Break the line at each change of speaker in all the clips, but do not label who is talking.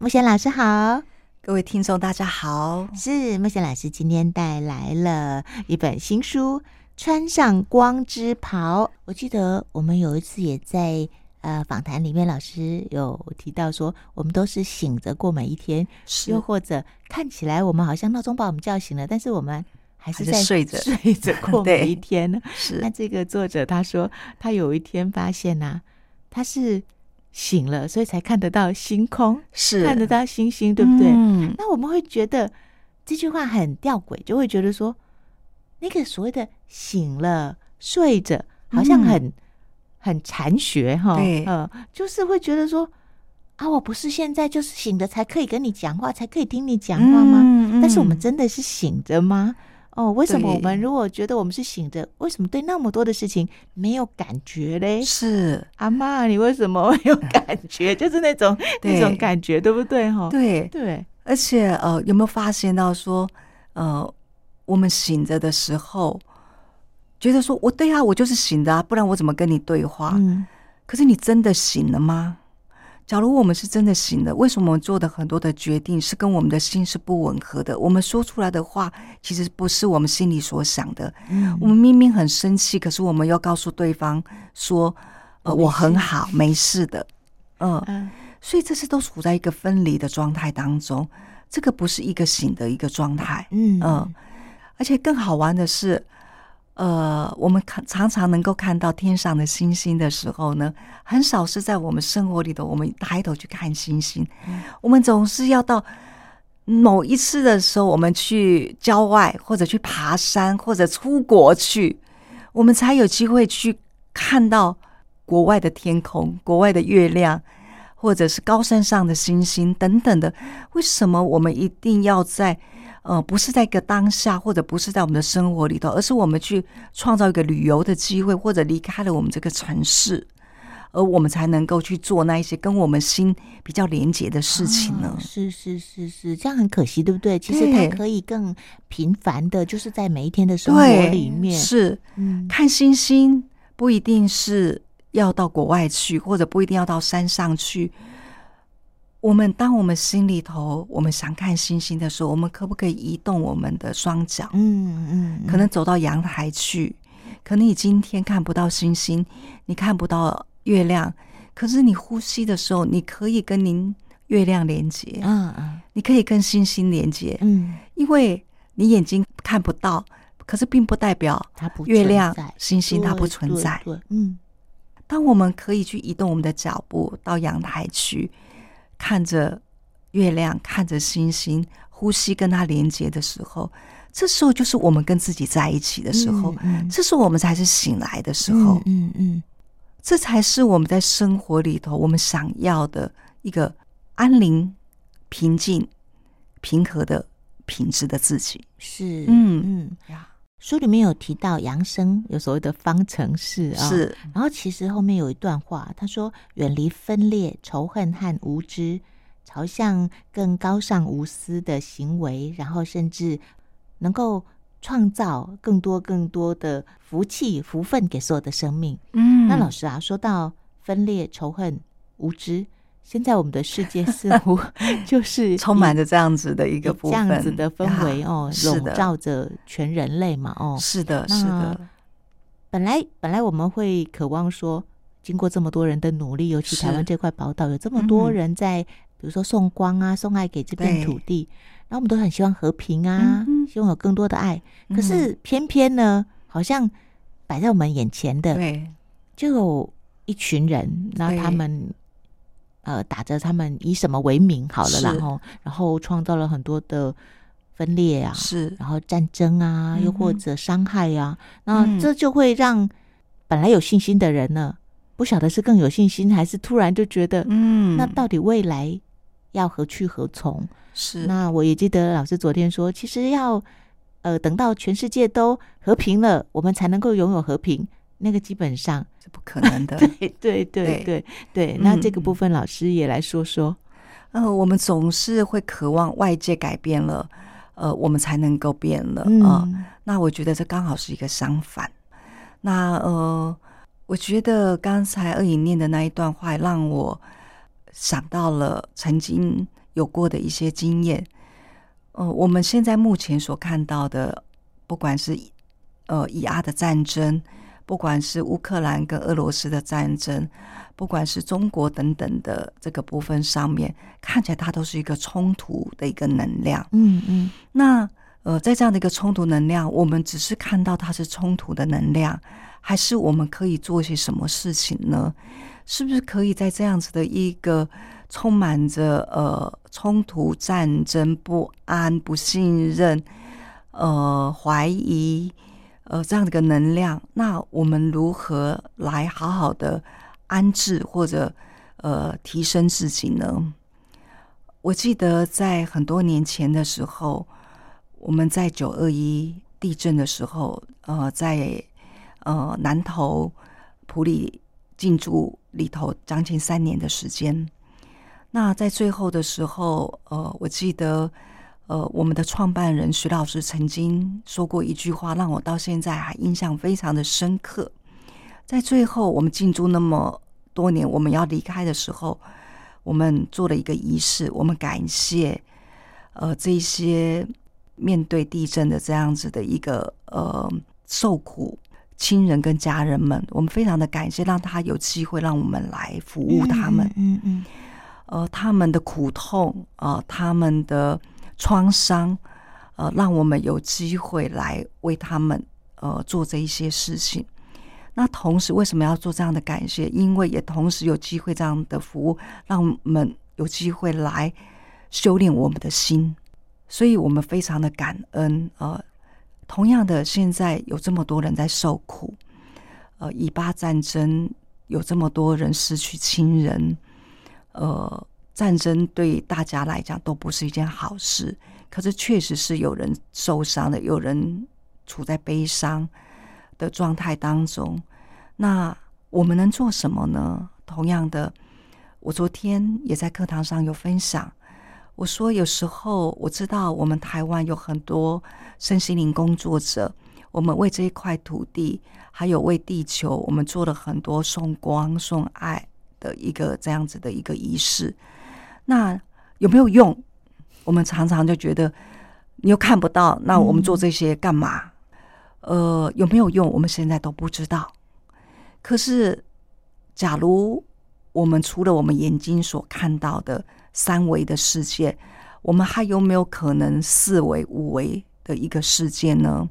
牧弦老师好，
各位听众大家好。
是木贤老师今天带来了一本新书《穿上光之袍》。我记得我们有一次也在呃访谈里面，老师有提到说，我们都是醒着过每一天，又或者看起来我们好像闹钟把我们叫醒了，但是我们还是在
睡着
睡着过每一天呢。
是
那这个作者他说，他有一天发现呐、啊，他是。醒了，所以才看得到星空，
是
看得到星星，对不对？
嗯，
那我们会觉得这句话很吊诡，就会觉得说，那个所谓的醒了、睡着，好像很、嗯、很禅学哈。
对，
呃，就是会觉得说，啊，我不是现在就是醒着才可以跟你讲话，才可以听你讲话吗？嗯嗯、但是我们真的是醒着吗？哦，为什么我们如果觉得我们是醒着，为什么对那么多的事情没有感觉嘞？
是
阿妈，你为什么没有感觉？就是那种那种感觉，对不对？哈，
对
对。
而且呃，有没有发现到说，呃，我们醒着的时候，觉得说我对啊，我就是醒的啊，不然我怎么跟你对话？嗯。可是你真的醒了吗？假如我们是真的醒了，为什么我们做的很多的决定是跟我们的心是不吻合的？我们说出来的话其实不是我们心里所想的。嗯，我们明明很生气，可是我们要告诉对方说：“呃，我很好，没事的。”呃，嗯，所以这次都处在一个分离的状态当中，这个不是一个醒的一个状态。嗯，呃，而且更好玩的是。呃，我们看常常能够看到天上的星星的时候呢，很少是在我们生活里头，我们抬头去看星星。嗯、我们总是要到某一次的时候，我们去郊外，或者去爬山，或者出国去，我们才有机会去看到国外的天空、国外的月亮，或者是高山上的星星等等的。为什么我们一定要在？呃，不是在一个当下，或者不是在我们的生活里头，而是我们去创造一个旅游的机会，或者离开了我们这个城市，而我们才能够去做那一些跟我们心比较连结的事情呢？哦、
是是是是，这样很可惜，对不对？其实它可以更频繁的，就是在每一天的生活里面。
是，嗯，看星星不一定是要到国外去，或者不一定要到山上去。我们当我们心里头，我们想看星星的时候，我们可不可以移动我们的双脚？嗯嗯，可能走到阳台去。可能你今天看不到星星，你看不到月亮，可是你呼吸的时候，你可以跟您月亮连接。嗯嗯，你可以跟星星连接。嗯，因为你眼睛看不到，可是并不代表它不月亮、星星它不存在。嗯，当我们可以去移动我们的脚步到阳台去。看着月亮，看着星星，呼吸跟它连接的时候，这时候就是我们跟自己在一起的时候，嗯嗯、这时候我们才是醒来的时候，嗯嗯，嗯，这才是我们在生活里头我们想要的一个安宁、平静、平和的品质的自己。
是，嗯。嗯。呀。书里面有提到杨生有所谓的方程式啊，
是。
然后其实后面有一段话，他说：“远离分裂、仇恨和无知，朝向更高尚无私的行为，然后甚至能够创造更多更多的福气、福分给所有的生命。”嗯，那老师啊，说到分裂、仇恨、无知。现在我们的世界似乎 就是
充满着这样子的一个
这样子的氛围哦，笼罩着全人类嘛，哦，
是的，是的。
本来本来我们会渴望说，经过这么多人的努力，尤其台湾这块宝岛有这么多人在，比如说送光啊、送爱给这片土地，然后我们都很希望和平啊，希望有更多的爱。可是偏偏呢，好像摆在我们眼前的，对，就有一群人，那他们。呃，打着他们以什么为名好了，然后然后创造了很多的分裂啊，
是，
然后战争啊，又或者伤害啊，那这就会让本来有信心的人呢，不晓得是更有信心，还是突然就觉得，嗯，那到底未来要何去何从？
是，
那我也记得老师昨天说，其实要呃等到全世界都和平了，我们才能够拥有和平。那个基本上
是不可能的。
对对对对对，那这个部分老师也来说说。
呃，我们总是会渴望外界改变了，呃，我们才能够变了啊，呃。那我觉得这刚好是一个相反。那呃，我觉得刚才二颖念的那一段话，让我想到了曾经有过的一些经验。呃，我们现在目前所看到的，不管是呃以阿的战争，不管是乌克兰跟俄罗斯的战争，不管是中国等等的这个部分上面，看起来它都是一个冲突的一个能量。
嗯嗯，
那呃，在这样的一个冲突能量，我们只是看到它是冲突的能量，还是我们可以做些什么事情呢？是不是可以在这样子的一个充满着呃冲突、战争、不安、不信任、呃怀疑、呃这样的一个能量，那我们如何来好好的安置或者呃提升自己呢？我记得在很多年前的时候，我们在九二一地震的时候，呃，在呃南投埔里进驻里头将近三年的时间。那在最后的时候，呃，我记得，呃，我们的创办人徐老师曾经说过一句话，让我到现在还印象非常的深刻。在最后，我们进驻那么多年，我们要离开的时候，我们做了一个仪式，我们感谢，呃，这些面对地震的这样子的一个呃受苦亲人跟家人们，我们非常的感谢，让他有机会让我们来服务他们。
嗯嗯。嗯
呃，他们的苦痛，呃，他们的创伤，呃，让我们有机会来为他们呃做这一些事情。那同时，为什么要做这样的感谢？因为也同时有机会这样的服务，让我们有机会来修炼我们的心。所以我们非常的感恩。呃，同样的，现在有这么多人在受苦，呃，以巴战争有这么多人失去亲人。呃，战争对大家来讲都不是一件好事，可是确实是有人受伤的，有人处在悲伤的状态当中。那我们能做什么呢？同样的，我昨天也在课堂上有分享，我说有时候我知道我们台湾有很多身心灵工作者，我们为这一块土地，还有为地球，我们做了很多送光、送爱。的一个这样子的一个仪式，那有没有用？我们常常就觉得你又看不到，那我们做这些干嘛？呃，有没有用？我们现在都不知道。可是，假如我们除了我们眼睛所看到的三维的世界，我们还有没有可能四维、五维的一个世界呢？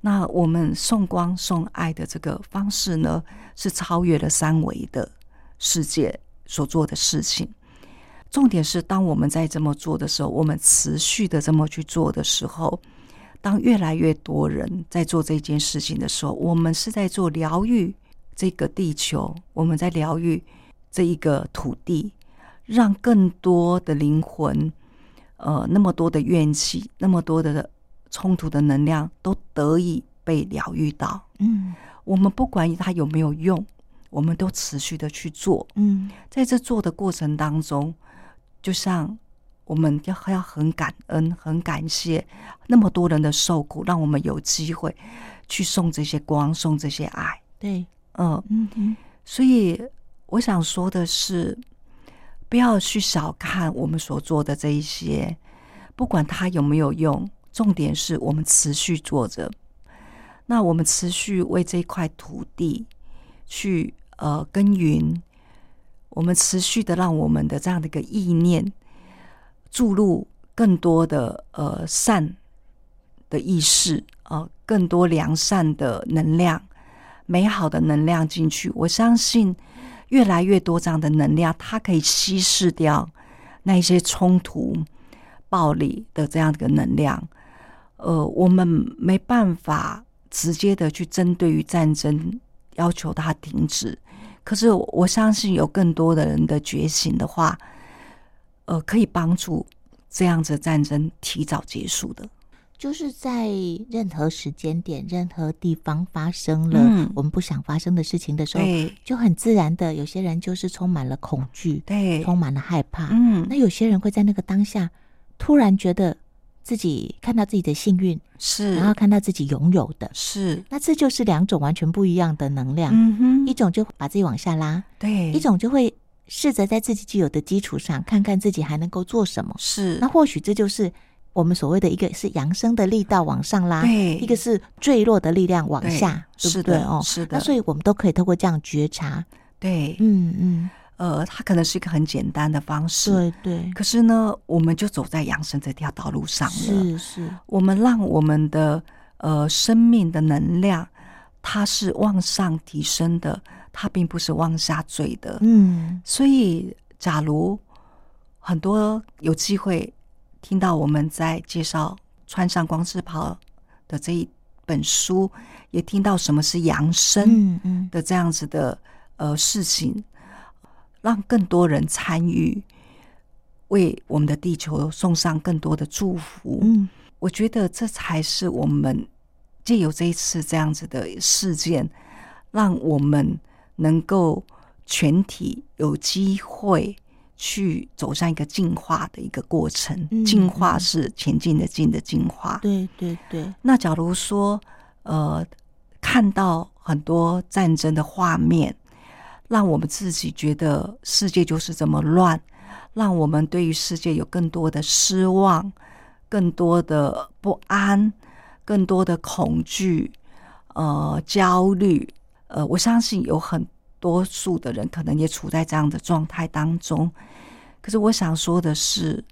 那我们送光、送爱的这个方式呢，是超越了三维的。世界所做的事情，重点是当我们在这么做的时候，我们持续的这么去做的时候，当越来越多人在做这件事情的时候，我们是在做疗愈这个地球，我们在疗愈这一个土地，让更多的灵魂，呃，那么多的怨气，那么多的冲突的能量都得以被疗愈到。嗯，我们不管它有没有用。我们都持续的去做，嗯，在这做的过程当中，就像我们要要很感恩、很感谢那么多人的受苦，让我们有机会去送这些光、送这些爱。
对，
嗯嗯嗯。所以我想说的是，不要去小看我们所做的这一些，不管它有没有用，重点是我们持续做着。那我们持续为这块土地去。呃，耕耘，我们持续的让我们的这样的一个意念注入更多的呃善的意识，呃，更多良善的能量、美好的能量进去。我相信越来越多这样的能量，它可以稀释掉那一些冲突、暴力的这样的一个能量。呃，我们没办法直接的去针对于战争要求它停止。可是我相信有更多的人的觉醒的话，呃，可以帮助这样子战争提早结束的。
就是在任何时间点、任何地方发生了我们不想发生的事情的时候，嗯、就很自然的，有些人就是充满了恐惧，
对，
充满了害怕。嗯，那有些人会在那个当下突然觉得。自己看到自己的幸运
是，
然后看到自己拥有的。
是，
那这就是两种完全不一样的能量。
嗯哼，
一种就把自己往下拉，
对；
一种就会试着在自己既有的基础上，看看自己还能够做什么。
是，
那或许这就是我们所谓的一个是扬升的力道往上拉，
对，
一个是坠落的力量往下，对，对不对？哦，
是的。
那所以我们都可以透过这样觉察，
对，
嗯嗯，
呃，它可能是一个很简单的方式，
对对。
可是呢，我们就走在养生这条道路上了，
是是。
我们让我们的呃生命的能量，它是往上提升的。它并不是往下坠的，
嗯，
所以假如很多有机会听到我们在介绍穿上光之袍的这一本书，也听到什么是扬升，嗯的这样子的呃事情，让更多人参与，为我们的地球送上更多的祝福，
嗯，
我觉得这才是我们借由这一次这样子的事件，让我们。能够全体有机会去走向一个进化的一个过程，嗯、进化是前进的进的进化。
对对对。
那假如说，呃，看到很多战争的画面，让我们自己觉得世界就是这么乱，让我们对于世界有更多的失望、更多的不安、更多的恐惧、呃，焦虑。呃，我相信有很多数的人可能也处在这样的状态当中。可是我想说的是，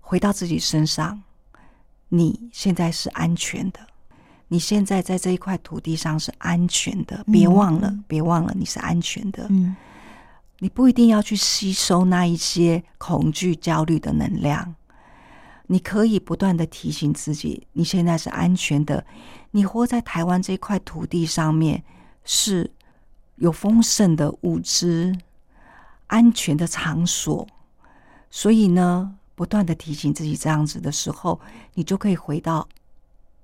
回到自己身上，你现在是安全的，你现在在这一块土地上是安全的。别忘了，嗯、别忘了，你是安全的。
嗯，
你不一定要去吸收那一些恐惧、焦虑的能量。你可以不断的提醒自己，你现在是安全的。你活在台湾这块土地上面。是有丰盛的物资、安全的场所，所以呢，不断的提醒自己这样子的时候，你就可以回到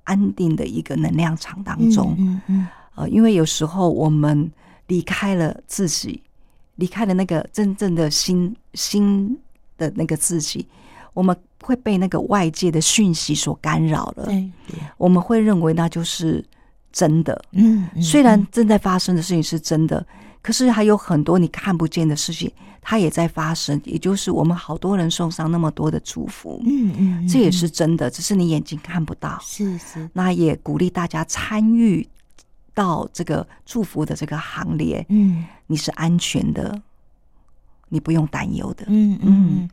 安定的一个能量场当中。
嗯嗯，
呃，因为有时候我们离开了自己，离开了那个真正的心心的那个自己，我们会被那个外界的讯息所干扰了。
对，
我们会认为那就是。真的，
嗯，
虽然正在发生的事情是真的，可是还有很多你看不见的事情，它也在发生。也就是我们好多人送上那么多的祝福，
嗯嗯，
这也是真的，只是你眼睛看不到。
是是，
那也鼓励大家参与到这个祝福的这个行列。
嗯，
你是安全的。你不用担忧的，
嗯嗯，